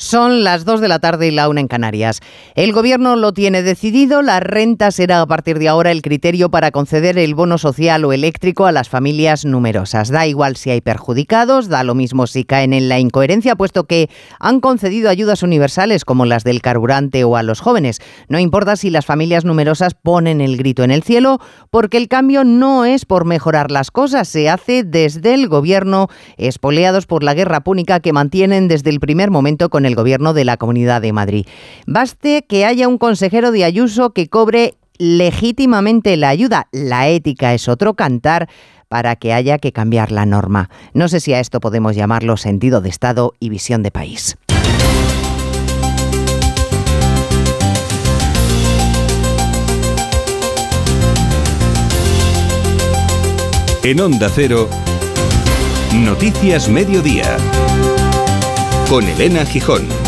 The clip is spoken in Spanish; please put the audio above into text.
Son las 2 de la tarde y la una en Canarias. El gobierno lo tiene decidido. La renta será a partir de ahora el criterio para conceder el bono social o eléctrico a las familias numerosas. Da igual si hay perjudicados, da lo mismo si caen en la incoherencia, puesto que han concedido ayudas universales como las del carburante o a los jóvenes. No importa si las familias numerosas ponen el grito en el cielo, porque el cambio no es por mejorar las cosas, se hace desde el gobierno, espoleados por la guerra púnica que mantienen desde el primer momento con el el Gobierno de la Comunidad de Madrid. Baste que haya un consejero de Ayuso que cobre legítimamente la ayuda. La ética es otro cantar para que haya que cambiar la norma. No sé si a esto podemos llamarlo sentido de Estado y visión de país. En Onda Cero, Noticias Mediodía con Elena Gijón.